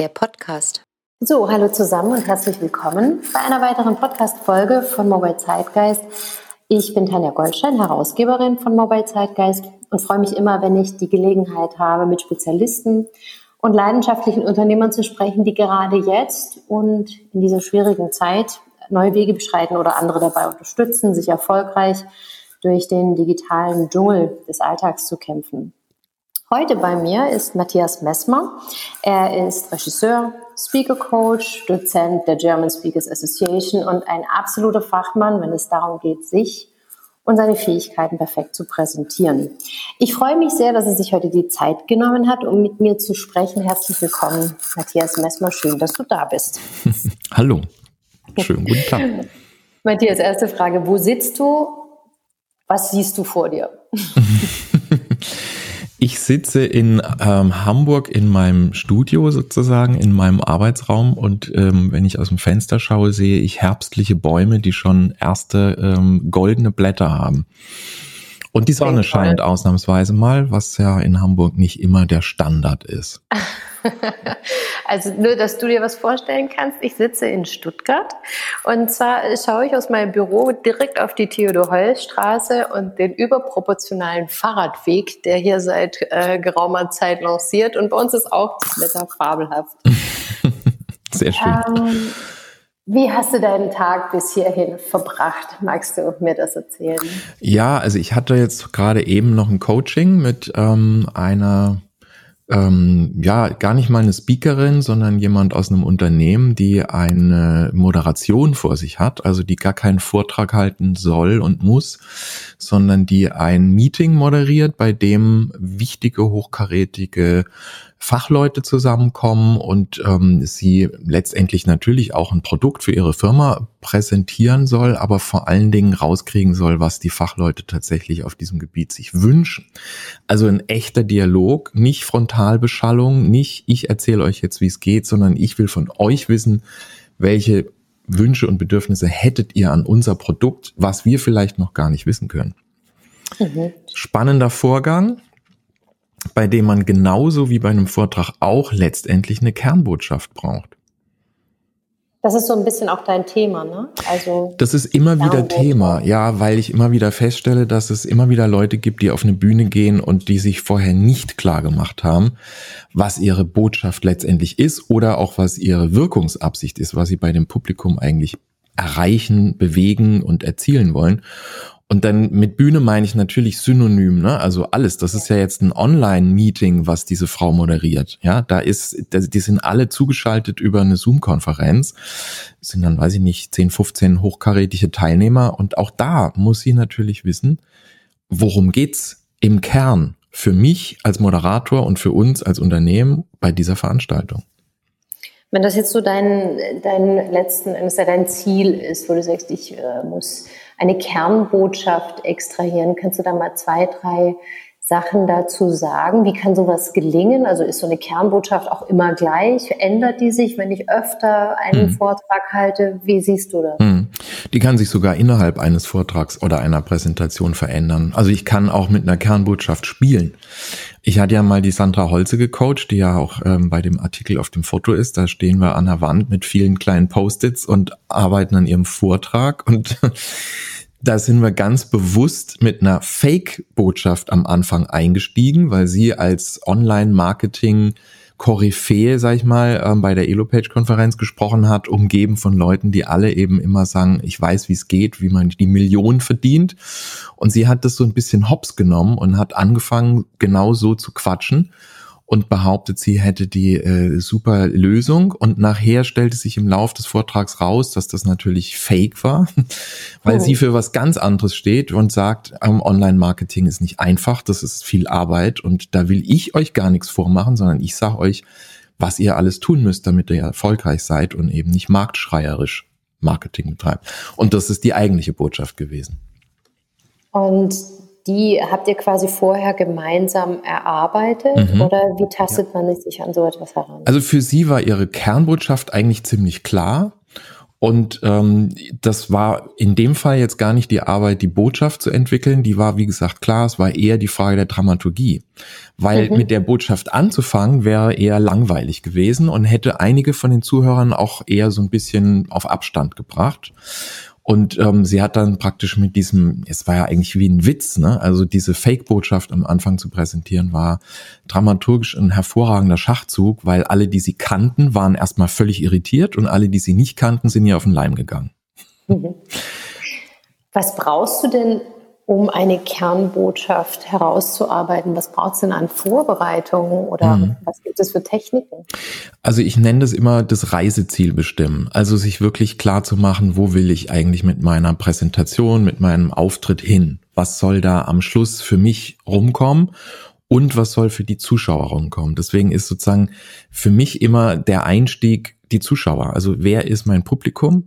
der Podcast. So, hallo zusammen und herzlich willkommen bei einer weiteren Podcast-Folge von Mobile Zeitgeist. Ich bin Tanja Goldstein, Herausgeberin von Mobile Zeitgeist und freue mich immer, wenn ich die Gelegenheit habe, mit Spezialisten und leidenschaftlichen Unternehmern zu sprechen, die gerade jetzt und in dieser schwierigen Zeit neue Wege beschreiten oder andere dabei unterstützen, sich erfolgreich durch den digitalen Dschungel des Alltags zu kämpfen. Heute bei mir ist Matthias Messmer. Er ist Regisseur, Speaker Coach, Dozent der German Speakers Association und ein absoluter Fachmann, wenn es darum geht, sich und seine Fähigkeiten perfekt zu präsentieren. Ich freue mich sehr, dass er sich heute die Zeit genommen hat, um mit mir zu sprechen. Herzlich willkommen, Matthias Messmer. Schön, dass du da bist. Hallo. Schönen guten Tag. Matthias, erste Frage. Wo sitzt du? Was siehst du vor dir? Ich sitze in ähm, Hamburg in meinem Studio sozusagen, in meinem Arbeitsraum und ähm, wenn ich aus dem Fenster schaue, sehe ich herbstliche Bäume, die schon erste ähm, goldene Blätter haben. Und die Sonne scheint ausnahmsweise mal, was ja in Hamburg nicht immer der Standard ist. also nur, dass du dir was vorstellen kannst. Ich sitze in Stuttgart und zwar schaue ich aus meinem Büro direkt auf die Theodor-Heuss-Straße und den überproportionalen Fahrradweg, der hier seit äh, geraumer Zeit lanciert. Und bei uns ist auch das Wetter fabelhaft. Sehr schön. Ähm, wie hast du deinen Tag bis hierhin verbracht? Magst du mir das erzählen? Ja, also ich hatte jetzt gerade eben noch ein Coaching mit ähm, einer ähm, ja, gar nicht mal eine Speakerin, sondern jemand aus einem Unternehmen, die eine Moderation vor sich hat, also die gar keinen Vortrag halten soll und muss, sondern die ein Meeting moderiert, bei dem wichtige, hochkarätige Fachleute zusammenkommen und ähm, sie letztendlich natürlich auch ein Produkt für ihre Firma präsentieren soll, aber vor allen Dingen rauskriegen soll, was die Fachleute tatsächlich auf diesem Gebiet sich wünschen. Also ein echter Dialog, nicht Frontalbeschallung, nicht ich erzähle euch jetzt, wie es geht, sondern ich will von euch wissen, welche Wünsche und Bedürfnisse hättet ihr an unser Produkt, was wir vielleicht noch gar nicht wissen können. Mhm. Spannender Vorgang bei dem man genauso wie bei einem Vortrag auch letztendlich eine Kernbotschaft braucht. Das ist so ein bisschen auch dein Thema, ne? Also das ist immer wieder Thema, ja, weil ich immer wieder feststelle, dass es immer wieder Leute gibt, die auf eine Bühne gehen und die sich vorher nicht klar gemacht haben, was ihre Botschaft letztendlich ist oder auch was ihre Wirkungsabsicht ist, was sie bei dem Publikum eigentlich erreichen, bewegen und erzielen wollen. Und dann mit Bühne meine ich natürlich synonym, ne? Also alles. Das ist ja jetzt ein Online-Meeting, was diese Frau moderiert. Ja, da ist, die sind alle zugeschaltet über eine Zoom-Konferenz. Sind dann, weiß ich nicht, 10, 15 hochkarätige Teilnehmer. Und auch da muss sie natürlich wissen, worum geht's im Kern für mich als Moderator und für uns als Unternehmen bei dieser Veranstaltung. Wenn das jetzt so dein, dein letzten, dein Ziel ist, wo du sagst, ich äh, muss eine Kernbotschaft extrahieren. Kannst du da mal zwei, drei Sachen dazu sagen? Wie kann sowas gelingen? Also ist so eine Kernbotschaft auch immer gleich? Ändert die sich, wenn ich öfter einen hm. Vortrag halte? Wie siehst du das? Hm. Die kann sich sogar innerhalb eines Vortrags oder einer Präsentation verändern. Also ich kann auch mit einer Kernbotschaft spielen. Ich hatte ja mal die Sandra Holze gecoacht, die ja auch ähm, bei dem Artikel auf dem Foto ist. Da stehen wir an der Wand mit vielen kleinen Post-its und arbeiten an ihrem Vortrag. Und da sind wir ganz bewusst mit einer Fake-Botschaft am Anfang eingestiegen, weil sie als Online-Marketing Koryphäe, sag ich mal, ähm, bei der Elopage-Konferenz gesprochen hat, umgeben von Leuten, die alle eben immer sagen, ich weiß, wie es geht, wie man die Millionen verdient. Und sie hat das so ein bisschen hops genommen und hat angefangen, genau so zu quatschen und behauptet, sie hätte die äh, super Lösung. Und nachher stellte sich im Lauf des Vortrags raus, dass das natürlich fake war, weil oh. sie für was ganz anderes steht und sagt, ähm, Online-Marketing ist nicht einfach, das ist viel Arbeit und da will ich euch gar nichts vormachen, sondern ich sage euch, was ihr alles tun müsst, damit ihr erfolgreich seid und eben nicht marktschreierisch Marketing betreibt. Und das ist die eigentliche Botschaft gewesen. Und die habt ihr quasi vorher gemeinsam erarbeitet mhm. oder wie tastet ja. man sich an so etwas heran? Also für sie war ihre Kernbotschaft eigentlich ziemlich klar. Und ähm, das war in dem Fall jetzt gar nicht die Arbeit, die Botschaft zu entwickeln. Die war, wie gesagt, klar, es war eher die Frage der Dramaturgie. Weil mhm. mit der Botschaft anzufangen wäre eher langweilig gewesen und hätte einige von den Zuhörern auch eher so ein bisschen auf Abstand gebracht. Und ähm, sie hat dann praktisch mit diesem, es war ja eigentlich wie ein Witz, ne? Also diese Fake-Botschaft am Anfang zu präsentieren, war dramaturgisch ein hervorragender Schachzug, weil alle, die sie kannten, waren erstmal völlig irritiert und alle, die sie nicht kannten, sind ihr auf den Leim gegangen. Mhm. Was brauchst du denn, um eine Kernbotschaft herauszuarbeiten? Was braucht es denn an Vorbereitungen oder mhm. was gibt es für Techniken? Also ich nenne das immer das Reiseziel bestimmen. Also sich wirklich klar zu machen, wo will ich eigentlich mit meiner Präsentation, mit meinem Auftritt hin? Was soll da am Schluss für mich rumkommen? Und was soll für die Zuschauer rumkommen? Deswegen ist sozusagen für mich immer der Einstieg die Zuschauer. Also wer ist mein Publikum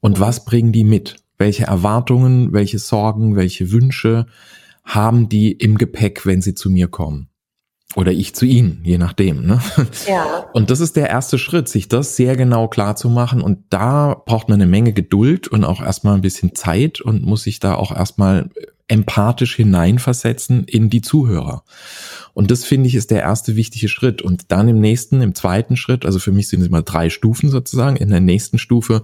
und was bringen die mit? Welche Erwartungen, welche Sorgen, welche Wünsche haben die im Gepäck, wenn sie zu mir kommen. Oder ich zu ihnen, je nachdem. Ne? Ja. Und das ist der erste Schritt, sich das sehr genau klar zu machen. Und da braucht man eine Menge Geduld und auch erstmal ein bisschen Zeit und muss sich da auch erstmal empathisch hineinversetzen in die Zuhörer. Und das finde ich ist der erste wichtige Schritt. Und dann im nächsten, im zweiten Schritt, also für mich sind es immer drei Stufen sozusagen, in der nächsten Stufe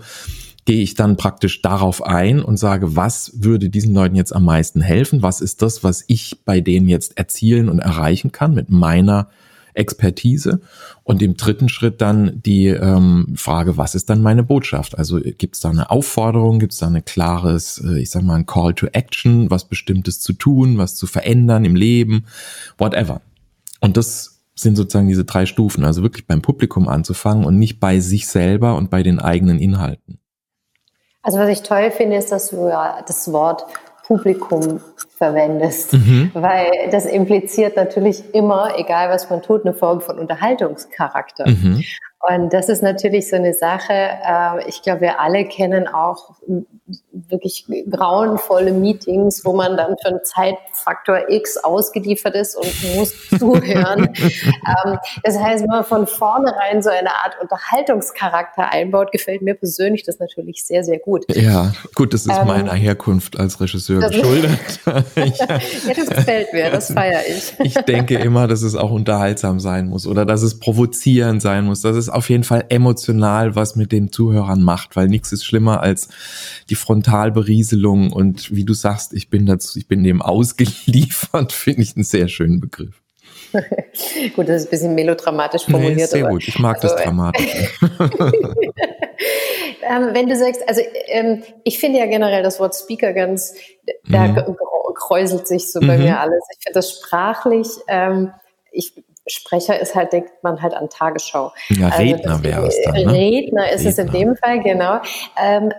gehe ich dann praktisch darauf ein und sage, was würde diesen Leuten jetzt am meisten helfen? Was ist das, was ich bei denen jetzt erzielen und erreichen kann mit meiner Expertise? Und im dritten Schritt dann die ähm, Frage, was ist dann meine Botschaft? Also gibt es da eine Aufforderung, gibt es da ein klares, äh, ich sag mal, ein Call to Action, was Bestimmtes zu tun, was zu verändern im Leben, whatever. Und das sind sozusagen diese drei Stufen, also wirklich beim Publikum anzufangen und nicht bei sich selber und bei den eigenen Inhalten. Also was ich toll finde, ist, dass du ja das Wort Publikum verwendest, mhm. weil das impliziert natürlich immer, egal was man tut, eine Form von Unterhaltungscharakter. Mhm. Und das ist natürlich so eine Sache, äh, ich glaube, wir alle kennen auch wirklich grauenvolle Meetings, wo man dann für einen Zeitfaktor X ausgeliefert ist und muss zuhören. ähm, das heißt, wenn man von vornherein so eine Art Unterhaltungscharakter einbaut, gefällt mir persönlich das natürlich sehr, sehr gut. Ja, gut, das ist ähm, meiner Herkunft als Regisseur geschuldet. ja, das gefällt mir, das feiere ich. ich denke immer, dass es auch unterhaltsam sein muss oder dass es provozierend sein muss, dass es auf jeden Fall emotional was mit den Zuhörern macht, weil nichts ist schlimmer als die Frontalberieselung und wie du sagst, ich bin dazu, ich bin dem ausgeliefert, finde ich einen sehr schönen Begriff. gut, das ist ein bisschen melodramatisch formuliert. Nee, sehr gut, ich mag also, das dramatisch. ähm, wenn du sagst, also ähm, ich finde ja generell das Wort Speaker ganz, da mhm. kräuselt sich so bei mhm. mir alles. Ich finde das sprachlich, ähm, ich Sprecher ist halt, denkt man halt an Tagesschau. Ja, also Redner wäre es dann. Ne? Redner ist Redner. es in dem Fall, genau. Ähm,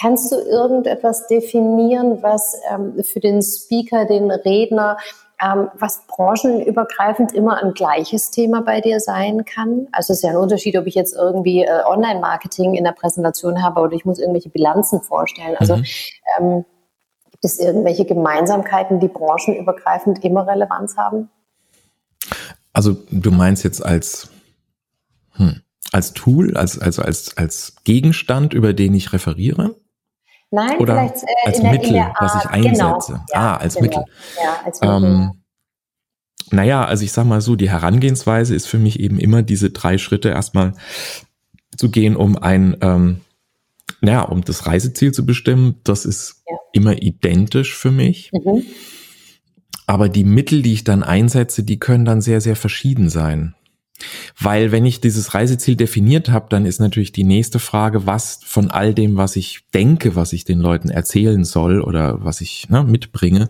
Kannst du irgendetwas definieren, was ähm, für den Speaker, den Redner, ähm, was branchenübergreifend immer ein gleiches Thema bei dir sein kann? Also es ist ja ein Unterschied, ob ich jetzt irgendwie äh, Online-Marketing in der Präsentation habe oder ich muss irgendwelche Bilanzen vorstellen. Also mhm. ähm, gibt es irgendwelche Gemeinsamkeiten, die branchenübergreifend immer Relevanz haben? Also du meinst jetzt als hm, als Tool, als also als als Gegenstand, über den ich referiere? Nein, Oder vielleicht äh, als Mittel, der, was ich genau. einsetze. Genau. Ja, ah, als genau. Mittel. Ja, als Mittel. Ähm, naja, also ich sag mal so, die Herangehensweise ist für mich eben immer diese drei Schritte erstmal zu gehen, um ein, ähm, naja, um das Reiseziel zu bestimmen. Das ist ja. immer identisch für mich. Mhm. Aber die Mittel, die ich dann einsetze, die können dann sehr, sehr verschieden sein. Weil wenn ich dieses Reiseziel definiert habe, dann ist natürlich die nächste Frage, was von all dem, was ich denke, was ich den Leuten erzählen soll oder was ich ne, mitbringe,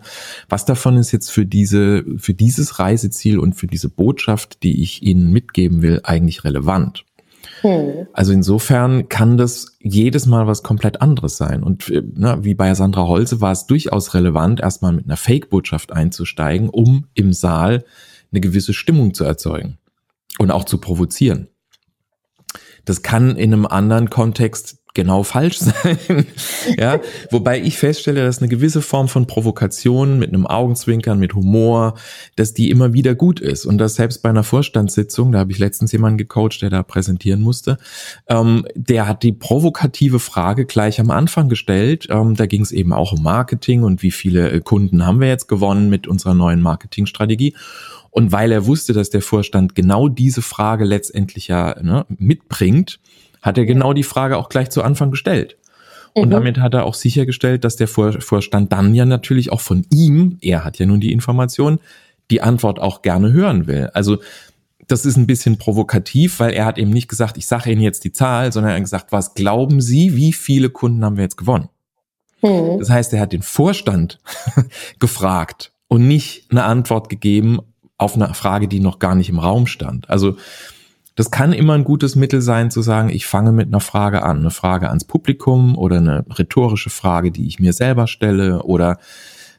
was davon ist jetzt für diese, für dieses Reiseziel und für diese Botschaft, die ich ihnen mitgeben will, eigentlich relevant. Hm. Also insofern kann das jedes Mal was komplett anderes sein. Und ne, wie bei Sandra Holze war es durchaus relevant, erstmal mit einer Fake-Botschaft einzusteigen, um im Saal eine gewisse Stimmung zu erzeugen und auch zu provozieren. Das kann in einem anderen Kontext genau falsch sein. ja, wobei ich feststelle, dass eine gewisse Form von Provokation mit einem Augenzwinkern, mit Humor, dass die immer wieder gut ist und dass selbst bei einer Vorstandssitzung, da habe ich letztens jemanden gecoacht, der da präsentieren musste, ähm, der hat die provokative Frage gleich am Anfang gestellt. Ähm, da ging es eben auch um Marketing und wie viele äh, Kunden haben wir jetzt gewonnen mit unserer neuen Marketingstrategie. Und weil er wusste, dass der Vorstand genau diese Frage letztendlich ja ne, mitbringt, hat er genau die Frage auch gleich zu Anfang gestellt. Und mhm. damit hat er auch sichergestellt, dass der Vorstand dann ja natürlich auch von ihm, er hat ja nun die Information, die Antwort auch gerne hören will. Also das ist ein bisschen provokativ, weil er hat eben nicht gesagt, ich sage Ihnen jetzt die Zahl, sondern er hat gesagt, was glauben Sie, wie viele Kunden haben wir jetzt gewonnen? Mhm. Das heißt, er hat den Vorstand gefragt und nicht eine Antwort gegeben auf eine Frage, die noch gar nicht im Raum stand. Also das kann immer ein gutes Mittel sein, zu sagen, ich fange mit einer Frage an, eine Frage ans Publikum oder eine rhetorische Frage, die ich mir selber stelle oder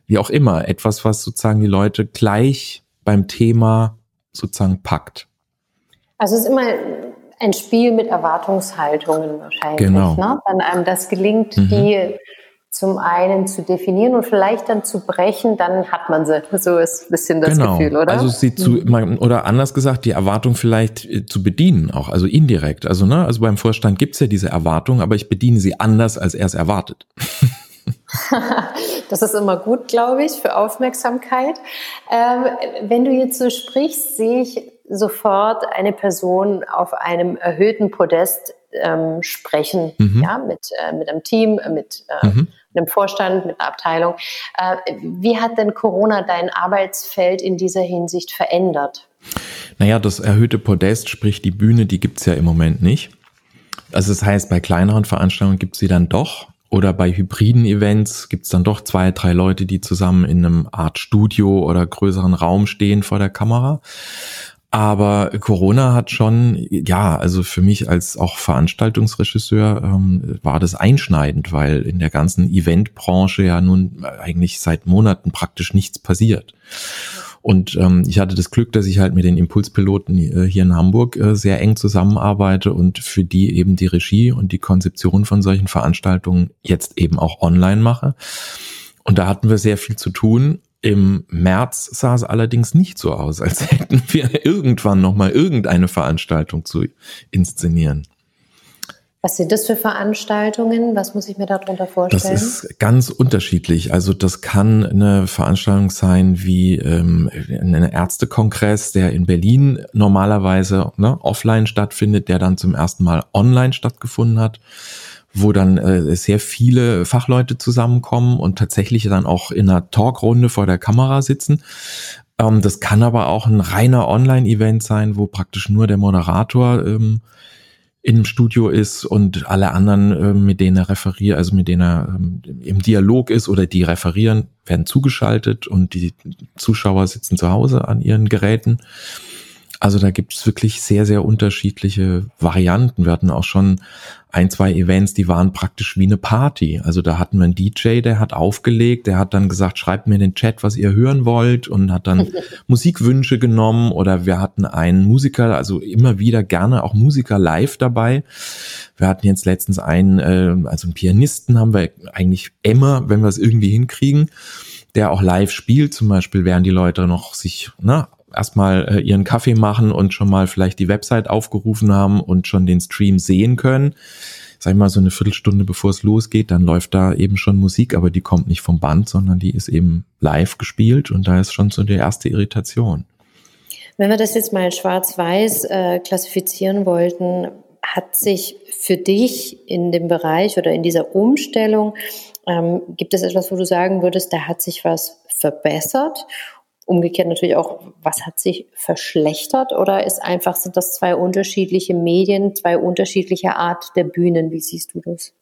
wie auch immer, etwas, was sozusagen die Leute gleich beim Thema sozusagen packt. Also es ist immer ein Spiel mit Erwartungshaltungen wahrscheinlich. Genau. Ne? Wenn einem das gelingt, mhm. die zum einen zu definieren und vielleicht dann zu brechen, dann hat man sie. So ist ein bisschen das genau. Gefühl, oder? Also sie zu, mhm. oder anders gesagt, die Erwartung vielleicht äh, zu bedienen auch, also indirekt. Also, ne, also beim Vorstand gibt's ja diese Erwartung, aber ich bediene sie anders, als er es erwartet. das ist immer gut, glaube ich, für Aufmerksamkeit. Ähm, wenn du jetzt so sprichst, sehe ich sofort eine Person auf einem erhöhten Podest ähm, sprechen, mhm. ja, mit, äh, mit einem Team, mit äh, mhm einem Vorstand, mit einer Abteilung. Äh, wie hat denn Corona dein Arbeitsfeld in dieser Hinsicht verändert? Naja, das erhöhte Podest, sprich die Bühne, die gibt's ja im Moment nicht. Also das heißt, bei kleineren Veranstaltungen gibt's sie dann doch. Oder bei hybriden Events gibt's dann doch zwei, drei Leute, die zusammen in einem Art Studio oder größeren Raum stehen vor der Kamera. Aber Corona hat schon, ja, also für mich als auch Veranstaltungsregisseur ähm, war das einschneidend, weil in der ganzen Eventbranche ja nun eigentlich seit Monaten praktisch nichts passiert. Und ähm, ich hatte das Glück, dass ich halt mit den Impulspiloten äh, hier in Hamburg äh, sehr eng zusammenarbeite und für die eben die Regie und die Konzeption von solchen Veranstaltungen jetzt eben auch online mache. Und da hatten wir sehr viel zu tun im März sah es allerdings nicht so aus, als hätten wir irgendwann noch mal irgendeine Veranstaltung zu inszenieren. Was sind das für Veranstaltungen? Was muss ich mir darunter vorstellen? Das ist ganz unterschiedlich. Also das kann eine Veranstaltung sein wie ähm, ein Ärztekongress, der in Berlin normalerweise ne, offline stattfindet, der dann zum ersten Mal online stattgefunden hat wo dann äh, sehr viele Fachleute zusammenkommen und tatsächlich dann auch in einer Talkrunde vor der Kamera sitzen. Ähm, das kann aber auch ein reiner Online-Event sein, wo praktisch nur der Moderator ähm, im Studio ist und alle anderen, äh, mit denen er referiert, also mit denen er ähm, im Dialog ist oder die referieren, werden zugeschaltet und die Zuschauer sitzen zu Hause an ihren Geräten. Also da gibt es wirklich sehr, sehr unterschiedliche Varianten. Wir hatten auch schon ein, zwei Events, die waren praktisch wie eine Party. Also da hatten wir einen DJ, der hat aufgelegt, der hat dann gesagt, schreibt mir in den Chat, was ihr hören wollt und hat dann Musikwünsche genommen oder wir hatten einen Musiker, also immer wieder gerne auch Musiker live dabei. Wir hatten jetzt letztens einen, äh, also einen Pianisten haben wir eigentlich immer, wenn wir es irgendwie hinkriegen der auch live spielt, zum Beispiel, während die Leute noch sich ne, erstmal äh, ihren Kaffee machen und schon mal vielleicht die Website aufgerufen haben und schon den Stream sehen können. Sag ich mal, so eine Viertelstunde bevor es losgeht, dann läuft da eben schon Musik, aber die kommt nicht vom Band, sondern die ist eben live gespielt und da ist schon so die erste Irritation. Wenn wir das jetzt mal schwarz-weiß äh, klassifizieren wollten, hat sich für dich in dem Bereich oder in dieser Umstellung, ähm, gibt es etwas, wo du sagen würdest, da hat sich was verbessert umgekehrt natürlich auch, was hat sich verschlechtert oder ist einfach, sind das zwei unterschiedliche Medien, zwei unterschiedliche Art der Bühnen? Wie siehst du das?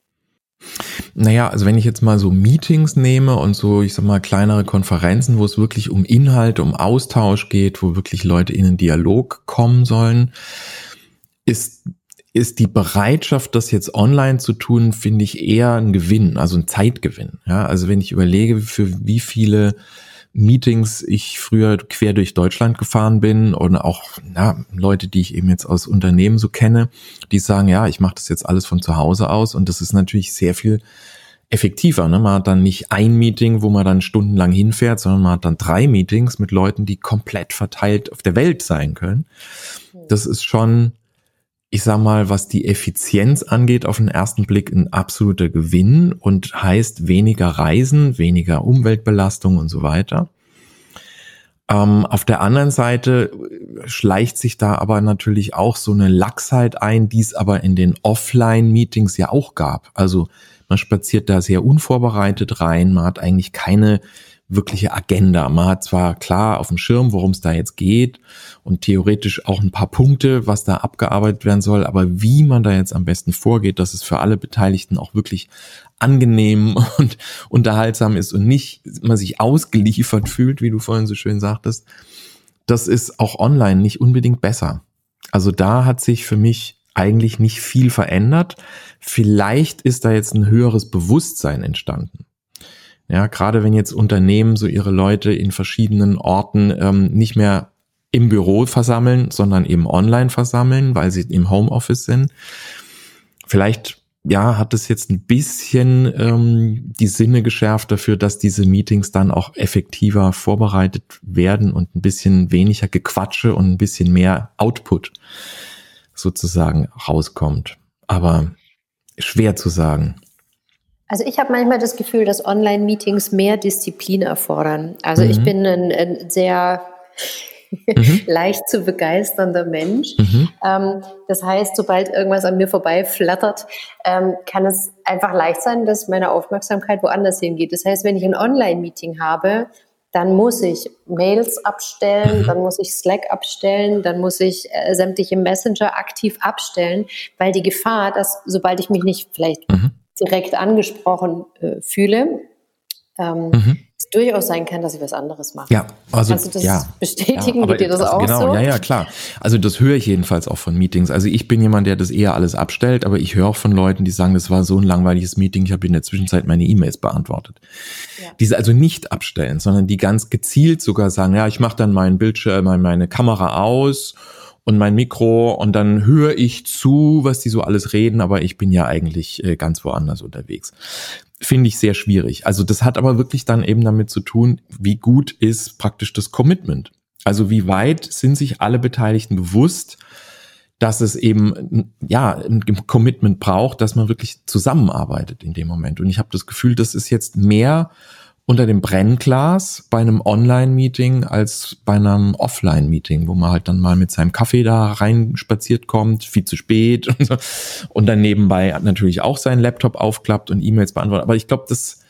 Naja, also wenn ich jetzt mal so Meetings nehme und so, ich sag mal, kleinere Konferenzen, wo es wirklich um Inhalte, um Austausch geht, wo wirklich Leute in einen Dialog kommen sollen, ist, ist die Bereitschaft, das jetzt online zu tun, finde ich eher ein Gewinn, also ein Zeitgewinn. Ja, also wenn ich überlege, für wie viele Meetings ich früher quer durch Deutschland gefahren bin und auch na, Leute, die ich eben jetzt aus Unternehmen so kenne, die sagen, ja, ich mache das jetzt alles von zu Hause aus und das ist natürlich sehr viel effektiver. Ne? Man hat dann nicht ein Meeting, wo man dann stundenlang hinfährt, sondern man hat dann drei Meetings mit Leuten, die komplett verteilt auf der Welt sein können. Das ist schon, ich sag mal, was die Effizienz angeht, auf den ersten Blick ein absoluter Gewinn und heißt weniger Reisen, weniger Umweltbelastung und so weiter. Ähm, auf der anderen Seite schleicht sich da aber natürlich auch so eine Lachsheit ein, die es aber in den Offline-Meetings ja auch gab. Also man spaziert da sehr unvorbereitet rein. Man hat eigentlich keine wirkliche Agenda. Man hat zwar klar auf dem Schirm, worum es da jetzt geht und theoretisch auch ein paar Punkte, was da abgearbeitet werden soll, aber wie man da jetzt am besten vorgeht, dass es für alle Beteiligten auch wirklich angenehm und unterhaltsam ist und nicht man sich ausgeliefert fühlt, wie du vorhin so schön sagtest, das ist auch online nicht unbedingt besser. Also da hat sich für mich eigentlich nicht viel verändert. Vielleicht ist da jetzt ein höheres Bewusstsein entstanden. Ja, gerade wenn jetzt Unternehmen so ihre Leute in verschiedenen Orten ähm, nicht mehr im Büro versammeln, sondern eben online versammeln, weil sie im Homeoffice sind. Vielleicht ja, hat es jetzt ein bisschen ähm, die Sinne geschärft dafür, dass diese Meetings dann auch effektiver vorbereitet werden und ein bisschen weniger Gequatsche und ein bisschen mehr Output sozusagen rauskommt. Aber schwer zu sagen. Also ich habe manchmal das Gefühl, dass Online-Meetings mehr Disziplin erfordern. Also mhm. ich bin ein, ein sehr mhm. leicht zu begeisternder Mensch. Mhm. Ähm, das heißt, sobald irgendwas an mir vorbei flattert, ähm, kann es einfach leicht sein, dass meine Aufmerksamkeit woanders hingeht. Das heißt, wenn ich ein Online-Meeting habe, dann muss ich Mails abstellen, mhm. dann muss ich Slack abstellen, dann muss ich äh, sämtliche Messenger aktiv abstellen, weil die Gefahr, dass sobald ich mich nicht vielleicht mhm. Direkt angesprochen äh, fühle, ähm, mhm durchaus sein kann, dass ich was anderes mache. Ja, also Kannst du das ja, bestätigen? Ja, Geht dir das also auch genau, so? Ja, ja, klar. Also das höre ich jedenfalls auch von Meetings. Also ich bin jemand, der das eher alles abstellt, aber ich höre auch von Leuten, die sagen, das war so ein langweiliges Meeting, ich habe in der Zwischenzeit meine E-Mails beantwortet. Ja. Diese also nicht abstellen, sondern die ganz gezielt sogar sagen, ja, ich mache dann meinen Bildschirm, meine Kamera aus und mein Mikro und dann höre ich zu, was die so alles reden, aber ich bin ja eigentlich äh, ganz woanders unterwegs finde ich sehr schwierig. Also das hat aber wirklich dann eben damit zu tun, wie gut ist praktisch das Commitment. Also wie weit sind sich alle Beteiligten bewusst, dass es eben ja ein Commitment braucht, dass man wirklich zusammenarbeitet in dem Moment. Und ich habe das Gefühl, das ist jetzt mehr unter dem Brennglas bei einem Online-Meeting als bei einem Offline-Meeting, wo man halt dann mal mit seinem Kaffee da rein spaziert kommt, viel zu spät und, so, und dann nebenbei natürlich auch seinen Laptop aufklappt und E-Mails beantwortet. Aber ich glaube, das,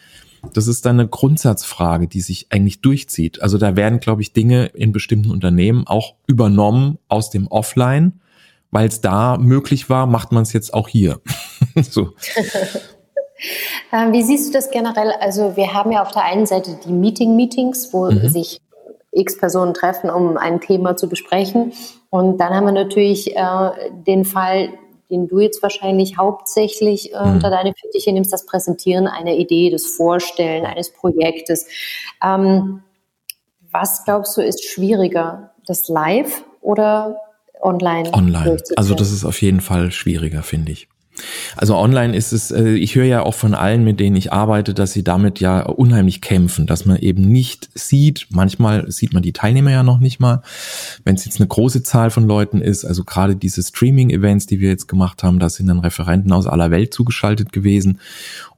das ist dann eine Grundsatzfrage, die sich eigentlich durchzieht. Also da werden, glaube ich, Dinge in bestimmten Unternehmen auch übernommen aus dem Offline, weil es da möglich war, macht man es jetzt auch hier. so. Ähm, wie siehst du das generell? Also wir haben ja auf der einen Seite die Meeting-Meetings, wo mhm. sich x Personen treffen, um ein Thema zu besprechen. Und dann haben wir natürlich äh, den Fall, den du jetzt wahrscheinlich hauptsächlich äh, mhm. unter deine Fittiche nimmst, das Präsentieren einer Idee, das Vorstellen eines Projektes. Ähm, was glaubst du ist schwieriger, das Live oder online? Online. Also das ist auf jeden Fall schwieriger, finde ich. Also online ist es, äh, ich höre ja auch von allen, mit denen ich arbeite, dass sie damit ja unheimlich kämpfen, dass man eben nicht sieht, manchmal sieht man die Teilnehmer ja noch nicht mal, wenn es jetzt eine große Zahl von Leuten ist, also gerade diese Streaming-Events, die wir jetzt gemacht haben, da sind dann Referenten aus aller Welt zugeschaltet gewesen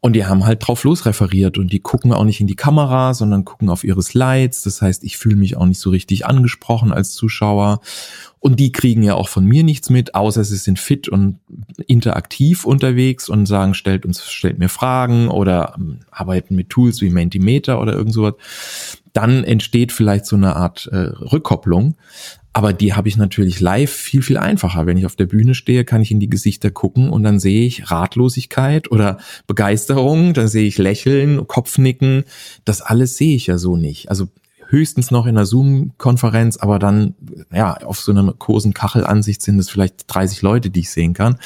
und die haben halt drauf losreferiert und die gucken auch nicht in die Kamera, sondern gucken auf ihre Slides, das heißt, ich fühle mich auch nicht so richtig angesprochen als Zuschauer und die kriegen ja auch von mir nichts mit, außer sie sind fit und interaktiv unterwegs und sagen, stellt uns, stellt mir Fragen oder ähm, arbeiten mit Tools wie Mentimeter oder irgend sowas. Dann entsteht vielleicht so eine Art äh, Rückkopplung. Aber die habe ich natürlich live viel, viel einfacher. Wenn ich auf der Bühne stehe, kann ich in die Gesichter gucken und dann sehe ich Ratlosigkeit oder Begeisterung, dann sehe ich Lächeln, Kopfnicken. Das alles sehe ich ja so nicht. Also höchstens noch in einer Zoom-Konferenz, aber dann, ja, auf so einer großen Kachelansicht sind es vielleicht 30 Leute, die ich sehen kann.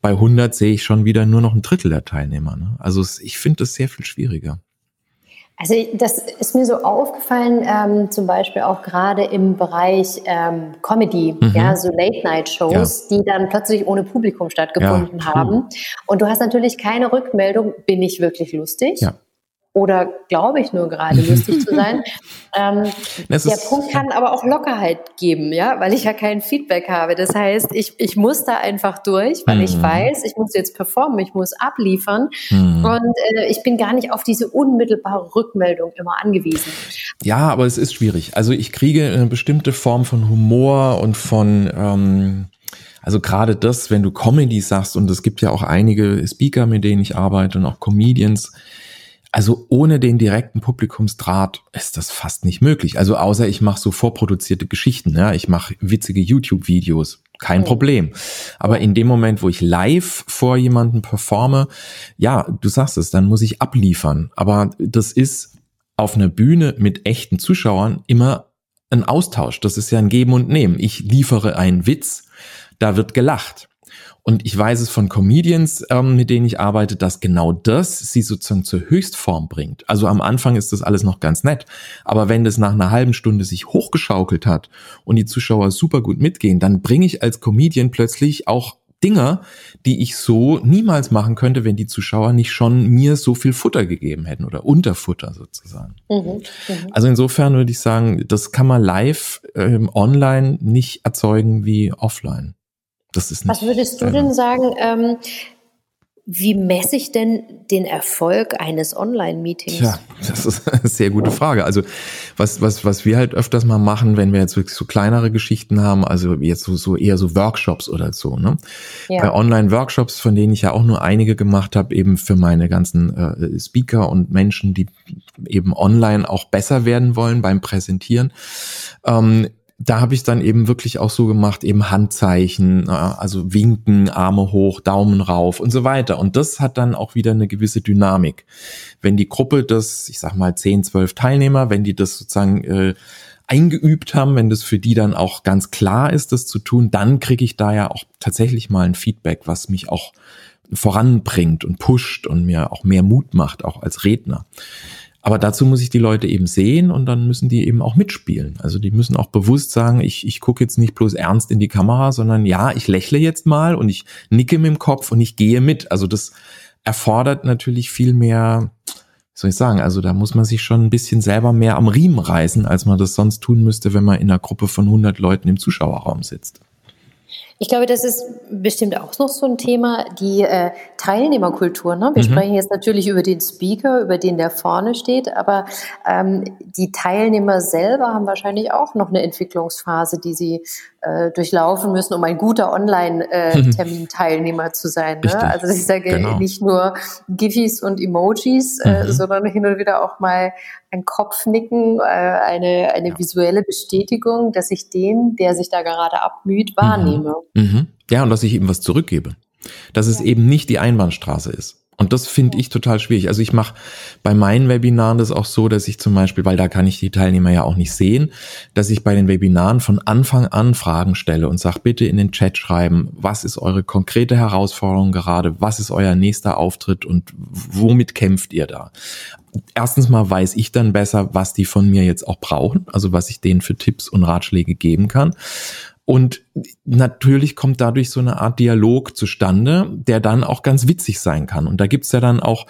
Bei 100 sehe ich schon wieder nur noch ein Drittel der Teilnehmer. Ne? Also ich finde das sehr viel schwieriger. Also das ist mir so aufgefallen, ähm, zum Beispiel auch gerade im Bereich ähm, Comedy, mhm. ja, so Late-Night-Shows, ja. die dann plötzlich ohne Publikum stattgefunden ja. haben. Und du hast natürlich keine Rückmeldung, bin ich wirklich lustig? Ja oder glaube ich nur gerade lustig zu sein. Ähm, der Punkt kann aber auch Lockerheit geben, ja, weil ich ja kein Feedback habe. Das heißt, ich, ich muss da einfach durch, weil mhm. ich weiß, ich muss jetzt performen, ich muss abliefern mhm. und äh, ich bin gar nicht auf diese unmittelbare Rückmeldung immer angewiesen. Ja, aber es ist schwierig. Also ich kriege eine bestimmte Form von Humor und von ähm, also gerade das, wenn du Comedy sagst, und es gibt ja auch einige Speaker, mit denen ich arbeite und auch Comedians, also ohne den direkten Publikumsdraht ist das fast nicht möglich. Also außer ich mache so vorproduzierte Geschichten, ja, ich mache witzige YouTube-Videos, kein Problem. Aber in dem Moment, wo ich live vor jemanden performe, ja, du sagst es, dann muss ich abliefern. Aber das ist auf einer Bühne mit echten Zuschauern immer ein Austausch. Das ist ja ein Geben und Nehmen. Ich liefere einen Witz, da wird gelacht. Und ich weiß es von Comedians, ähm, mit denen ich arbeite, dass genau das sie sozusagen zur Höchstform bringt. Also am Anfang ist das alles noch ganz nett. Aber wenn das nach einer halben Stunde sich hochgeschaukelt hat und die Zuschauer super gut mitgehen, dann bringe ich als Comedian plötzlich auch Dinge, die ich so niemals machen könnte, wenn die Zuschauer nicht schon mir so viel Futter gegeben hätten oder Unterfutter sozusagen. Mhm, mh. Also insofern würde ich sagen, das kann man live ähm, online nicht erzeugen wie offline. Das ist nicht, Was würdest du äh, denn sagen? Ähm, wie messe ich denn den Erfolg eines Online-Meetings? Ja, das ist eine sehr gute Frage. Also was, was, was wir halt öfters mal machen, wenn wir jetzt wirklich so kleinere Geschichten haben, also jetzt so, so eher so Workshops oder so, ne? Ja. Bei Online-Workshops, von denen ich ja auch nur einige gemacht habe, eben für meine ganzen äh, Speaker und Menschen, die eben online auch besser werden wollen beim Präsentieren, ähm, da habe ich dann eben wirklich auch so gemacht, eben Handzeichen, äh, also Winken, Arme hoch, Daumen rauf und so weiter. Und das hat dann auch wieder eine gewisse Dynamik. Wenn die Gruppe das, ich sag mal, 10, 12 Teilnehmer, wenn die das sozusagen äh, eingeübt haben, wenn das für die dann auch ganz klar ist, das zu tun, dann kriege ich da ja auch tatsächlich mal ein Feedback, was mich auch voranbringt und pusht und mir auch mehr Mut macht, auch als Redner. Aber dazu muss ich die Leute eben sehen und dann müssen die eben auch mitspielen. Also die müssen auch bewusst sagen, ich, ich gucke jetzt nicht bloß ernst in die Kamera, sondern ja, ich lächle jetzt mal und ich nicke mit dem Kopf und ich gehe mit. Also das erfordert natürlich viel mehr, soll ich sagen, also da muss man sich schon ein bisschen selber mehr am Riemen reißen, als man das sonst tun müsste, wenn man in einer Gruppe von 100 Leuten im Zuschauerraum sitzt. Ich glaube, das ist bestimmt auch noch so ein Thema, die äh, Teilnehmerkultur. Ne? Wir mhm. sprechen jetzt natürlich über den Speaker, über den der vorne steht, aber ähm, die Teilnehmer selber haben wahrscheinlich auch noch eine Entwicklungsphase, die sie äh, durchlaufen müssen, um ein guter Online-Termin-Teilnehmer äh, zu sein. Ne? Also ich sage genau. nicht nur Gifis und Emojis, äh, mhm. sondern hin und wieder auch mal ein Kopfnicken, äh, eine, eine ja. visuelle Bestätigung, dass ich den, der sich da gerade abmüht, wahrnehme. Mhm. Mhm. Ja, und dass ich ihm was zurückgebe. Dass es ja. eben nicht die Einbahnstraße ist. Und das finde ich total schwierig. Also ich mache bei meinen Webinaren das auch so, dass ich zum Beispiel, weil da kann ich die Teilnehmer ja auch nicht sehen, dass ich bei den Webinaren von Anfang an Fragen stelle und sage, bitte in den Chat schreiben, was ist eure konkrete Herausforderung gerade, was ist euer nächster Auftritt und womit kämpft ihr da? Erstens mal weiß ich dann besser, was die von mir jetzt auch brauchen, also was ich denen für Tipps und Ratschläge geben kann. Und natürlich kommt dadurch so eine Art Dialog zustande, der dann auch ganz witzig sein kann. Und da gibt's ja dann auch,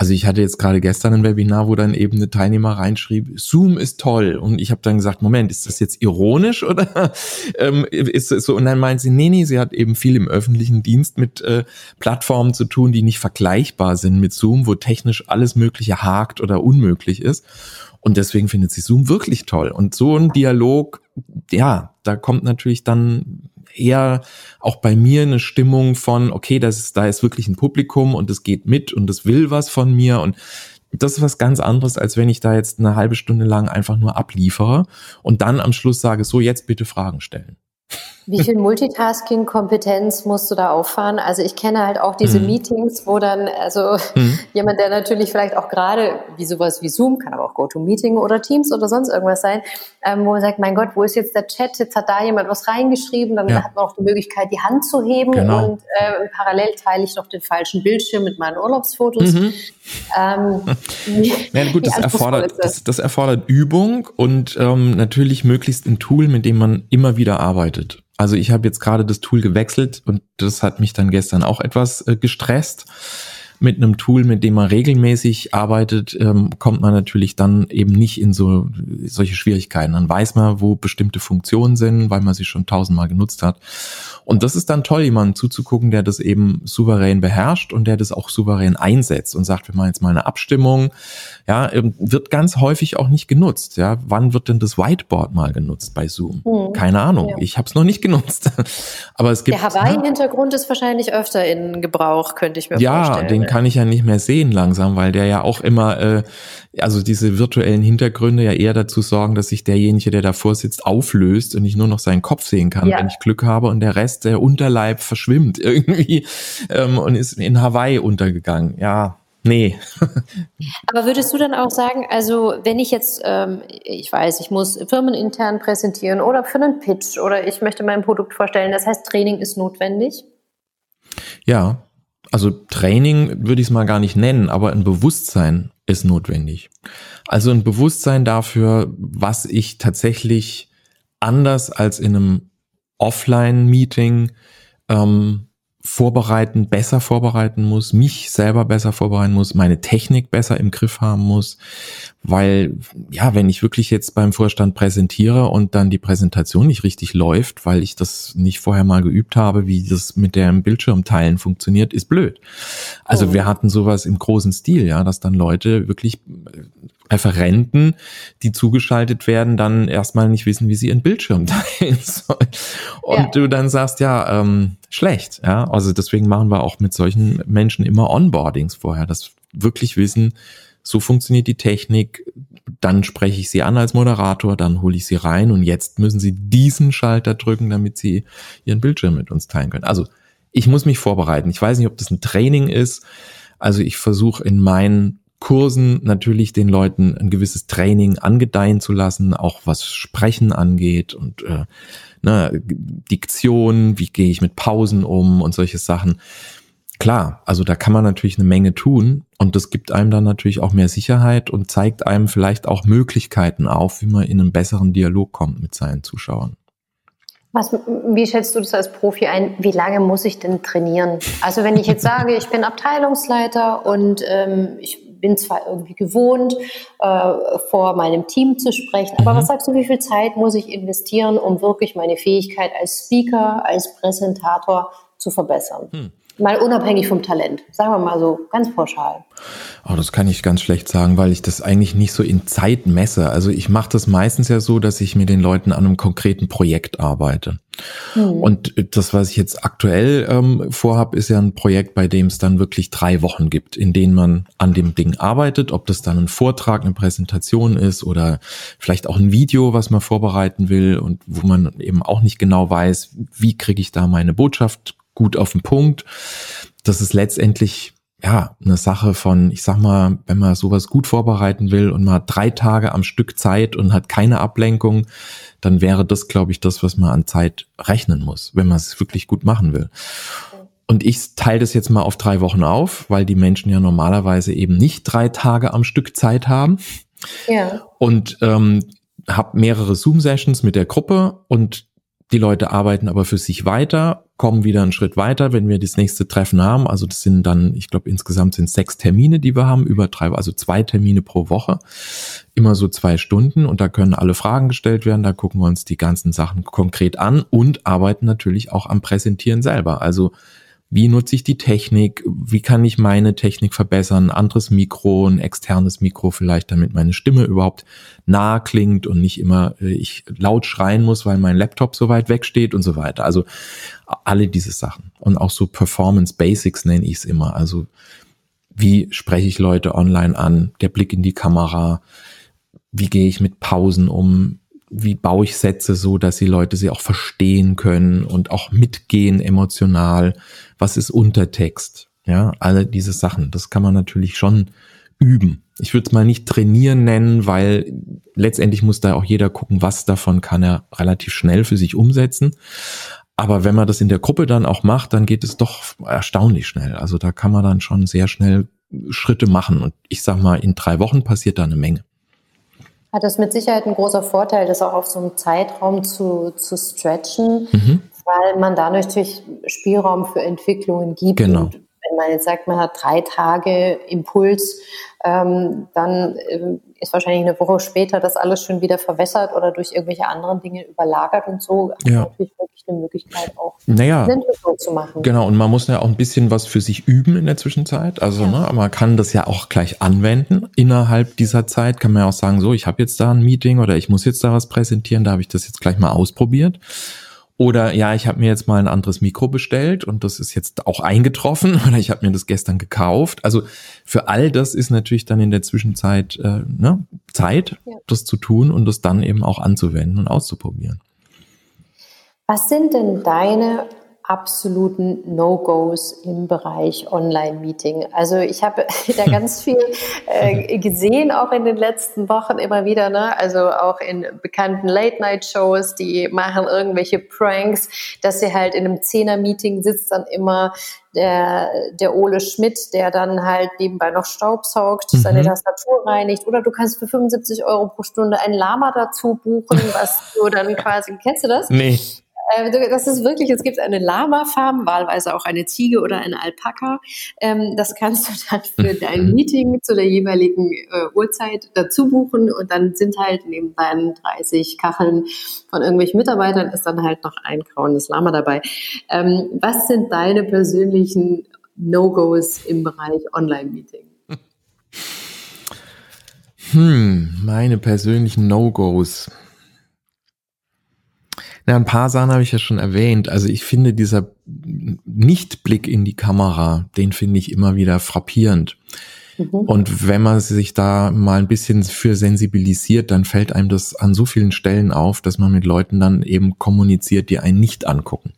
also ich hatte jetzt gerade gestern ein Webinar, wo dann eben eine Teilnehmer reinschrieb, Zoom ist toll. Und ich habe dann gesagt, Moment, ist das jetzt ironisch oder ähm, ist es so? Und dann meint sie, nee, nee, sie hat eben viel im öffentlichen Dienst mit äh, Plattformen zu tun, die nicht vergleichbar sind mit Zoom, wo technisch alles Mögliche hakt oder unmöglich ist. Und deswegen findet sie Zoom wirklich toll. Und so ein Dialog, ja, da kommt natürlich dann eher auch bei mir eine Stimmung von, okay, das ist, da ist wirklich ein Publikum und es geht mit und es will was von mir und das ist was ganz anderes, als wenn ich da jetzt eine halbe Stunde lang einfach nur abliefere und dann am Schluss sage, so jetzt bitte Fragen stellen. Wie viel Multitasking-Kompetenz musst du da auffahren? Also ich kenne halt auch diese mhm. Meetings, wo dann, also mhm. jemand, der natürlich vielleicht auch gerade, wie sowas wie Zoom, kann aber auch GoToMeeting oder Teams oder sonst irgendwas sein, ähm, wo man sagt, mein Gott, wo ist jetzt der Chat? Jetzt hat da jemand was reingeschrieben, dann ja. hat man auch die Möglichkeit, die Hand zu heben genau. und äh, parallel teile ich noch den falschen Bildschirm mit meinen Urlaubsfotos. Mhm. Ähm, ja, gut, das erfordert, das, das, erfordert Übung und ähm, natürlich möglichst ein Tool, mit dem man immer wieder arbeitet. Also ich habe jetzt gerade das Tool gewechselt und das hat mich dann gestern auch etwas äh, gestresst mit einem Tool, mit dem man regelmäßig arbeitet, ähm, kommt man natürlich dann eben nicht in so solche Schwierigkeiten. Dann weiß man, wo bestimmte Funktionen sind, weil man sie schon tausendmal genutzt hat. Und das ist dann toll, jemandem zuzugucken, der das eben souverän beherrscht und der das auch souverän einsetzt und sagt, wir machen jetzt mal eine Abstimmung. Ja, ähm, wird ganz häufig auch nicht genutzt. Ja, wann wird denn das Whiteboard mal genutzt bei Zoom? Hm. Keine Ahnung. Ja. Ich habe es noch nicht genutzt. Aber es gibt. Der Hawaii-Hintergrund ist wahrscheinlich öfter in Gebrauch, könnte ich mir ja, vorstellen. Ja, den kann ich ja nicht mehr sehen langsam, weil der ja auch immer, äh, also diese virtuellen Hintergründe ja eher dazu sorgen, dass sich derjenige, der davor sitzt, auflöst und ich nur noch seinen Kopf sehen kann, ja. wenn ich Glück habe und der Rest, der Unterleib verschwimmt irgendwie ähm, und ist in Hawaii untergegangen. Ja, Nee. Aber würdest du dann auch sagen, also wenn ich jetzt, ähm, ich weiß, ich muss firmenintern präsentieren oder für einen Pitch oder ich möchte mein Produkt vorstellen, das heißt, Training ist notwendig? Ja, also Training würde ich es mal gar nicht nennen, aber ein Bewusstsein ist notwendig. Also ein Bewusstsein dafür, was ich tatsächlich anders als in einem Offline-Meeting ähm, vorbereiten, besser vorbereiten muss, mich selber besser vorbereiten muss, meine Technik besser im Griff haben muss, weil ja, wenn ich wirklich jetzt beim Vorstand präsentiere und dann die Präsentation nicht richtig läuft, weil ich das nicht vorher mal geübt habe, wie das mit dem Bildschirmteilen funktioniert, ist blöd. Also oh. wir hatten sowas im großen Stil, ja, dass dann Leute wirklich Referenten, die zugeschaltet werden, dann erstmal nicht wissen, wie sie ihren Bildschirm teilen sollen. Und ja. du dann sagst, ja, ähm, schlecht. Ja, also deswegen machen wir auch mit solchen Menschen immer Onboardings vorher, dass wirklich wissen, so funktioniert die Technik. Dann spreche ich sie an als Moderator, dann hole ich sie rein und jetzt müssen sie diesen Schalter drücken, damit sie ihren Bildschirm mit uns teilen können. Also ich muss mich vorbereiten. Ich weiß nicht, ob das ein Training ist. Also ich versuche in meinen Kursen natürlich den Leuten ein gewisses Training angedeihen zu lassen, auch was Sprechen angeht und äh, ne, Diktion, wie gehe ich mit Pausen um und solche Sachen. Klar, also da kann man natürlich eine Menge tun und das gibt einem dann natürlich auch mehr Sicherheit und zeigt einem vielleicht auch Möglichkeiten auf, wie man in einen besseren Dialog kommt mit seinen Zuschauern. Was, wie schätzt du das als Profi ein? Wie lange muss ich denn trainieren? Also wenn ich jetzt sage, ich bin Abteilungsleiter und ähm, ich bin zwar irgendwie gewohnt, äh, vor meinem Team zu sprechen, aber mhm. was sagst du, wie viel Zeit muss ich investieren, um wirklich meine Fähigkeit als Speaker, als Präsentator zu verbessern? Mhm. Mal unabhängig vom Talent, sagen wir mal so, ganz pauschal. Oh, das kann ich ganz schlecht sagen, weil ich das eigentlich nicht so in Zeit messe. Also ich mache das meistens ja so, dass ich mit den Leuten an einem konkreten Projekt arbeite. Hm. Und das, was ich jetzt aktuell ähm, vorhab, ist ja ein Projekt, bei dem es dann wirklich drei Wochen gibt, in denen man an dem Ding arbeitet, ob das dann ein Vortrag, eine Präsentation ist oder vielleicht auch ein Video, was man vorbereiten will und wo man eben auch nicht genau weiß, wie kriege ich da meine Botschaft gut auf den Punkt. Das ist letztendlich ja, eine Sache von, ich sag mal, wenn man sowas gut vorbereiten will und man hat drei Tage am Stück Zeit und hat keine Ablenkung, dann wäre das, glaube ich, das, was man an Zeit rechnen muss, wenn man es wirklich gut machen will. Und ich teile das jetzt mal auf drei Wochen auf, weil die Menschen ja normalerweise eben nicht drei Tage am Stück Zeit haben. Ja. Und ähm, habe mehrere Zoom-Sessions mit der Gruppe und die Leute arbeiten aber für sich weiter, kommen wieder einen Schritt weiter, wenn wir das nächste Treffen haben. Also das sind dann, ich glaube, insgesamt sind sechs Termine, die wir haben, über drei, also zwei Termine pro Woche, immer so zwei Stunden und da können alle Fragen gestellt werden. Da gucken wir uns die ganzen Sachen konkret an und arbeiten natürlich auch am Präsentieren selber. Also wie nutze ich die Technik, wie kann ich meine Technik verbessern, ein anderes Mikro, ein externes Mikro vielleicht, damit meine Stimme überhaupt nah klingt und nicht immer äh, ich laut schreien muss, weil mein Laptop so weit weg steht und so weiter. Also alle diese Sachen und auch so Performance Basics nenne ich es immer. Also wie spreche ich Leute online an, der Blick in die Kamera, wie gehe ich mit Pausen um, wie baue ich Sätze so, dass die Leute sie auch verstehen können und auch mitgehen emotional? Was ist Untertext? Ja, alle diese Sachen. Das kann man natürlich schon üben. Ich würde es mal nicht trainieren nennen, weil letztendlich muss da auch jeder gucken, was davon kann er relativ schnell für sich umsetzen. Aber wenn man das in der Gruppe dann auch macht, dann geht es doch erstaunlich schnell. Also da kann man dann schon sehr schnell Schritte machen. Und ich sag mal, in drei Wochen passiert da eine Menge. Hat das mit Sicherheit ein großer Vorteil, das auch auf so einem Zeitraum zu, zu stretchen, mhm. weil man da natürlich Spielraum für Entwicklungen gibt. Genau. Und wenn man jetzt sagt, man hat drei Tage Impuls, ähm, dann äh, ist wahrscheinlich eine Woche später das alles schon wieder verwässert oder durch irgendwelche anderen Dinge überlagert und so. Ja. Natürlich wirklich eine Möglichkeit auch, naja, eine Entwicklung zu machen. Genau, und man muss ja auch ein bisschen was für sich üben in der Zwischenzeit. Also ja. ne, man kann das ja auch gleich anwenden. Innerhalb dieser Zeit kann man ja auch sagen, so, ich habe jetzt da ein Meeting oder ich muss jetzt da was präsentieren, da habe ich das jetzt gleich mal ausprobiert. Oder ja, ich habe mir jetzt mal ein anderes Mikro bestellt und das ist jetzt auch eingetroffen oder ich habe mir das gestern gekauft. Also für all das ist natürlich dann in der Zwischenzeit äh, ne, Zeit, ja. das zu tun und das dann eben auch anzuwenden und auszuprobieren. Was sind denn deine absoluten No-Gos im Bereich Online-Meeting. Also ich habe da ganz viel äh, gesehen, auch in den letzten Wochen immer wieder, ne? also auch in bekannten Late-Night-Shows, die machen irgendwelche Pranks, dass sie halt in einem Zehner-Meeting sitzt dann immer der, der Ole Schmidt, der dann halt nebenbei noch Staub saugt, mhm. seine Tastatur reinigt. Oder du kannst für 75 Euro pro Stunde ein Lama dazu buchen, was du dann quasi, kennst du das? Nee. Äh, das ist wirklich, es gibt eine Lama-Farm, wahlweise auch eine Ziege oder eine Alpaka. Ähm, das kannst du dann für dein Meeting zu der jeweiligen äh, Uhrzeit dazu buchen und dann sind halt neben deinen 30 Kacheln von irgendwelchen Mitarbeitern ist dann halt noch ein grauendes Lama dabei. Ähm, was sind deine persönlichen No-Gos im Bereich Online-Meeting? Hm, meine persönlichen No-Gos. Na, ein paar Sachen habe ich ja schon erwähnt. Also ich finde dieser Nichtblick in die Kamera, den finde ich immer wieder frappierend. Mhm. Und wenn man sich da mal ein bisschen für sensibilisiert, dann fällt einem das an so vielen Stellen auf, dass man mit Leuten dann eben kommuniziert, die einen nicht angucken.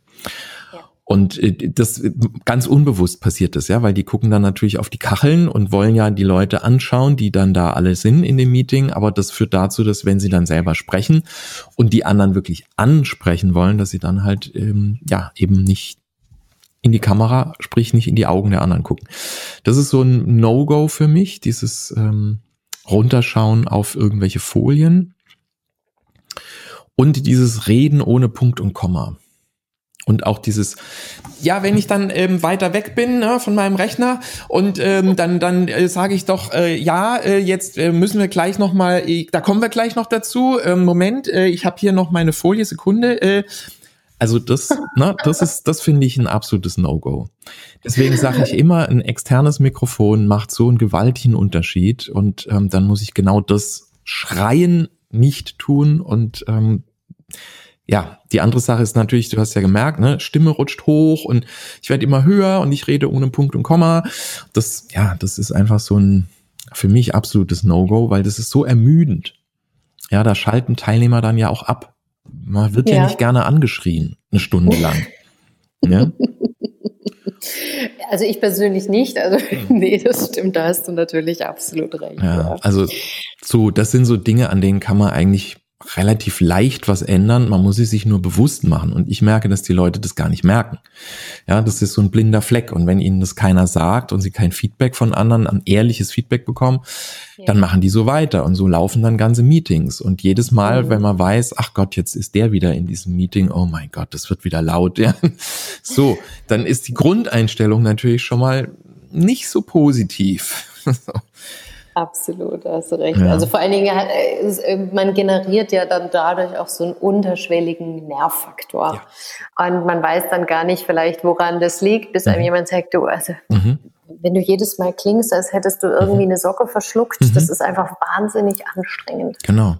Und äh, das ganz unbewusst passiert das, ja, weil die gucken dann natürlich auf die Kacheln und wollen ja die Leute anschauen, die dann da alle sind in dem Meeting. Aber das führt dazu, dass wenn sie dann selber sprechen und die anderen wirklich ansprechen wollen, dass sie dann halt ähm, ja eben nicht in die Kamera, sprich nicht in die Augen der anderen gucken. Das ist so ein No-Go für mich, dieses ähm, Runterschauen auf irgendwelche Folien und dieses Reden ohne Punkt und Komma. Und auch dieses, ja, wenn ich dann ähm, weiter weg bin ne, von meinem Rechner und ähm, dann, dann äh, sage ich doch, äh, ja, äh, jetzt äh, müssen wir gleich noch mal, äh, da kommen wir gleich noch dazu. Ähm, Moment, äh, ich habe hier noch meine Folie, Sekunde. Äh, also das, ne, das ist, das finde ich ein absolutes No-Go. Deswegen sage ich immer, ein externes Mikrofon macht so einen gewaltigen Unterschied und ähm, dann muss ich genau das Schreien nicht tun und ähm, ja, die andere Sache ist natürlich, du hast ja gemerkt, ne, Stimme rutscht hoch und ich werde immer höher und ich rede ohne Punkt und Komma. Das, ja, das ist einfach so ein für mich absolutes No-Go, weil das ist so ermüdend. Ja, da schalten Teilnehmer dann ja auch ab. Man wird ja, ja nicht gerne angeschrien, eine Stunde lang. ja? Also ich persönlich nicht. Also nee, das stimmt, da hast du natürlich absolut recht. Ja, ja. also so, das sind so Dinge, an denen kann man eigentlich relativ leicht was ändern. Man muss es sich nur bewusst machen. Und ich merke, dass die Leute das gar nicht merken. Ja, das ist so ein blinder Fleck. Und wenn ihnen das keiner sagt und sie kein Feedback von anderen, ein ehrliches Feedback bekommen, ja. dann machen die so weiter. Und so laufen dann ganze Meetings. Und jedes Mal, mhm. wenn man weiß, ach Gott, jetzt ist der wieder in diesem Meeting, oh mein Gott, das wird wieder laut. Ja. So, dann ist die Grundeinstellung natürlich schon mal nicht so positiv. Absolut, hast du recht. Ja. Also vor allen Dingen, äh, man generiert ja dann dadurch auch so einen unterschwelligen Nervfaktor. Ja. Und man weiß dann gar nicht vielleicht, woran das liegt, bis mhm. einem jemand sagt, du, also mhm. wenn du jedes Mal klingst, als hättest du irgendwie mhm. eine Socke verschluckt, mhm. das ist einfach wahnsinnig anstrengend. Genau.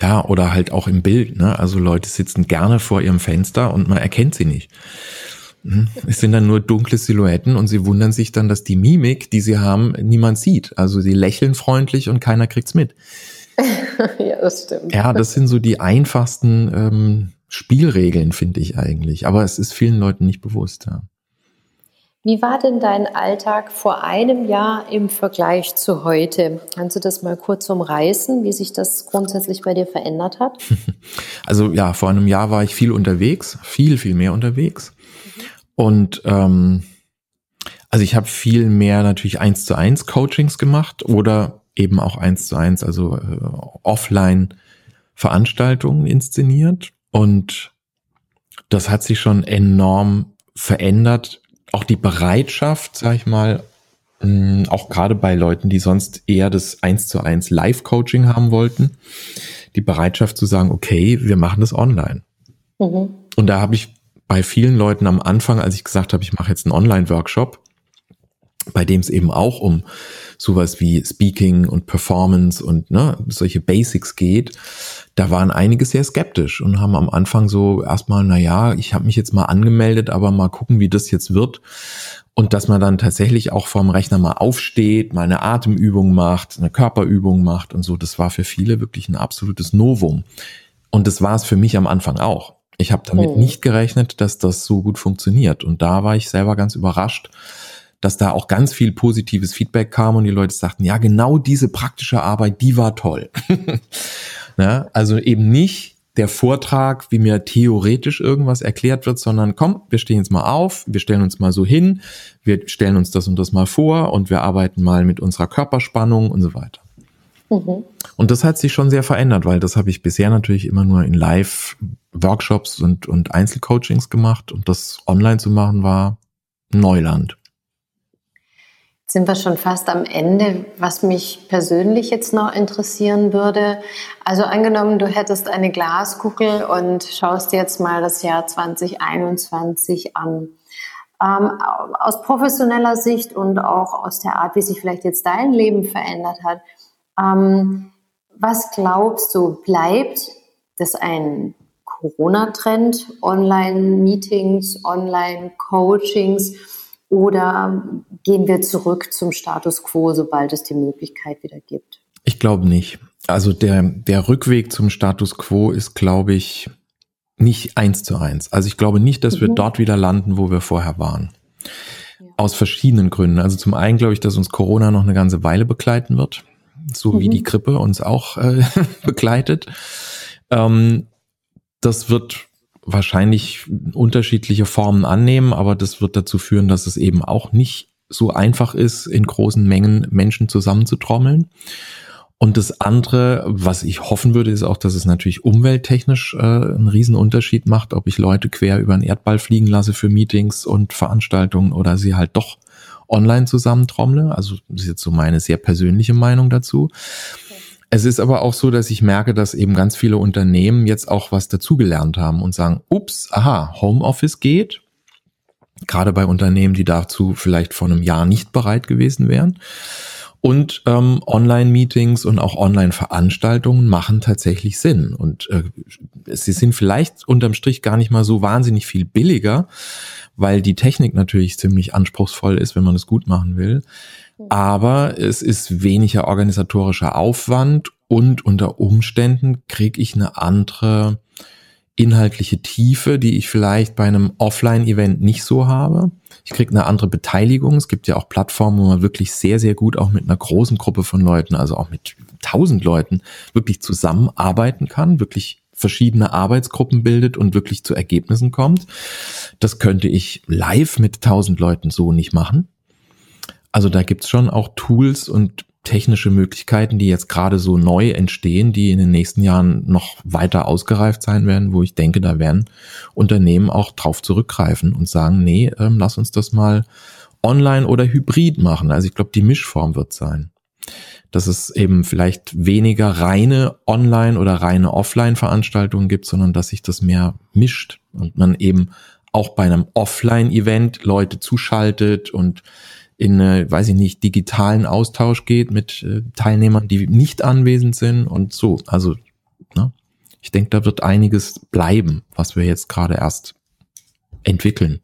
Ja, oder halt auch im Bild, ne? Also Leute sitzen gerne vor ihrem Fenster und man erkennt sie nicht. Mhm. Es sind dann nur dunkle Silhouetten und sie wundern sich dann, dass die Mimik, die sie haben, niemand sieht. Also sie lächeln freundlich und keiner kriegt's mit. ja, das stimmt. Ja, das sind so die einfachsten ähm, Spielregeln, finde ich eigentlich. Aber es ist vielen Leuten nicht bewusst. Ja. Wie war denn dein Alltag vor einem Jahr im Vergleich zu heute? Kannst du das mal kurz umreißen, wie sich das grundsätzlich bei dir verändert hat? Also ja, vor einem Jahr war ich viel unterwegs, viel, viel mehr unterwegs. Und ähm, also ich habe viel mehr natürlich eins zu eins Coachings gemacht oder eben auch eins zu eins, also äh, offline Veranstaltungen inszeniert. Und das hat sich schon enorm verändert. Auch die Bereitschaft, sag ich mal, mh, auch gerade bei Leuten, die sonst eher das eins zu eins Live-Coaching haben wollten, die Bereitschaft zu sagen, okay, wir machen das online. Mhm. Und da habe ich bei vielen Leuten am Anfang, als ich gesagt habe, ich mache jetzt einen Online-Workshop, bei dem es eben auch um sowas wie Speaking und Performance und ne, solche Basics geht, da waren einige sehr skeptisch und haben am Anfang so erstmal, na ja, ich habe mich jetzt mal angemeldet, aber mal gucken, wie das jetzt wird. Und dass man dann tatsächlich auch vorm Rechner mal aufsteht, mal eine Atemübung macht, eine Körperübung macht und so, das war für viele wirklich ein absolutes Novum. Und das war es für mich am Anfang auch. Ich habe damit oh. nicht gerechnet, dass das so gut funktioniert. Und da war ich selber ganz überrascht, dass da auch ganz viel positives Feedback kam und die Leute sagten, ja, genau diese praktische Arbeit, die war toll. ja, also eben nicht der Vortrag, wie mir theoretisch irgendwas erklärt wird, sondern komm, wir stehen jetzt mal auf, wir stellen uns mal so hin, wir stellen uns das und das mal vor und wir arbeiten mal mit unserer Körperspannung und so weiter. Mhm. Und das hat sich schon sehr verändert, weil das habe ich bisher natürlich immer nur in Live-Workshops und, und Einzelcoachings gemacht und das online zu machen war Neuland sind wir schon fast am Ende, was mich persönlich jetzt noch interessieren würde. Also angenommen, du hättest eine Glaskugel und schaust jetzt mal das Jahr 2021 an. Ähm, aus professioneller Sicht und auch aus der Art, wie sich vielleicht jetzt dein Leben verändert hat. Ähm, was glaubst du, bleibt das ein Corona-Trend, Online-Meetings, Online-Coachings? Oder gehen wir zurück zum Status quo, sobald es die Möglichkeit wieder gibt? Ich glaube nicht. Also der, der Rückweg zum Status quo ist, glaube ich, nicht eins zu eins. Also ich glaube nicht, dass mhm. wir dort wieder landen, wo wir vorher waren. Ja. Aus verschiedenen Gründen. Also zum einen glaube ich, dass uns Corona noch eine ganze Weile begleiten wird, so mhm. wie die Grippe uns auch äh, begleitet. Ähm, das wird wahrscheinlich unterschiedliche Formen annehmen, aber das wird dazu führen, dass es eben auch nicht so einfach ist, in großen Mengen Menschen zusammenzutrommeln. Und das andere, was ich hoffen würde, ist auch, dass es natürlich umwelttechnisch äh, einen riesen Unterschied macht, ob ich Leute quer über den Erdball fliegen lasse für Meetings und Veranstaltungen oder sie halt doch online zusammentrommle. Also das ist jetzt so meine sehr persönliche Meinung dazu. Es ist aber auch so, dass ich merke, dass eben ganz viele Unternehmen jetzt auch was dazugelernt haben und sagen, ups, aha, Homeoffice geht. Gerade bei Unternehmen, die dazu vielleicht vor einem Jahr nicht bereit gewesen wären. Und ähm, Online-Meetings und auch Online-Veranstaltungen machen tatsächlich Sinn. Und äh, sie sind vielleicht unterm Strich gar nicht mal so wahnsinnig viel billiger, weil die Technik natürlich ziemlich anspruchsvoll ist, wenn man es gut machen will. Aber es ist weniger organisatorischer Aufwand und unter Umständen kriege ich eine andere inhaltliche Tiefe, die ich vielleicht bei einem Offline-Event nicht so habe. Ich kriege eine andere Beteiligung. Es gibt ja auch Plattformen, wo man wirklich sehr, sehr gut auch mit einer großen Gruppe von Leuten, also auch mit tausend Leuten, wirklich zusammenarbeiten kann, wirklich verschiedene Arbeitsgruppen bildet und wirklich zu Ergebnissen kommt. Das könnte ich live mit tausend Leuten so nicht machen. Also da gibt's schon auch Tools und technische Möglichkeiten, die jetzt gerade so neu entstehen, die in den nächsten Jahren noch weiter ausgereift sein werden, wo ich denke, da werden Unternehmen auch drauf zurückgreifen und sagen, nee, ähm, lass uns das mal online oder hybrid machen. Also ich glaube, die Mischform wird sein. Dass es eben vielleicht weniger reine Online- oder reine Offline-Veranstaltungen gibt, sondern dass sich das mehr mischt und man eben auch bei einem Offline-Event Leute zuschaltet und in, äh, weiß ich nicht, digitalen Austausch geht mit äh, Teilnehmern, die nicht anwesend sind und so. Also, ne? ich denke, da wird einiges bleiben, was wir jetzt gerade erst entwickeln.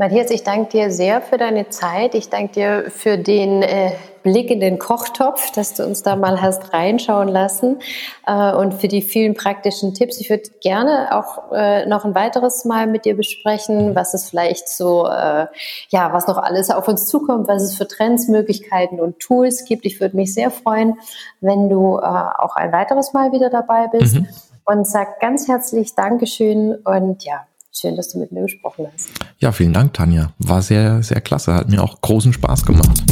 Matthias, ich danke dir sehr für deine Zeit. Ich danke dir für den äh, Blick in den Kochtopf, dass du uns da mal hast reinschauen lassen äh, und für die vielen praktischen Tipps. Ich würde gerne auch äh, noch ein weiteres Mal mit dir besprechen, was es vielleicht so, äh, ja, was noch alles auf uns zukommt, was es für Trends, Möglichkeiten und Tools gibt. Ich würde mich sehr freuen, wenn du äh, auch ein weiteres Mal wieder dabei bist. Mhm. Und sag ganz herzlich Dankeschön und ja, Schön, dass du mit mir gesprochen hast. Ja, vielen Dank, Tanja. War sehr, sehr klasse. Hat mir auch großen Spaß gemacht.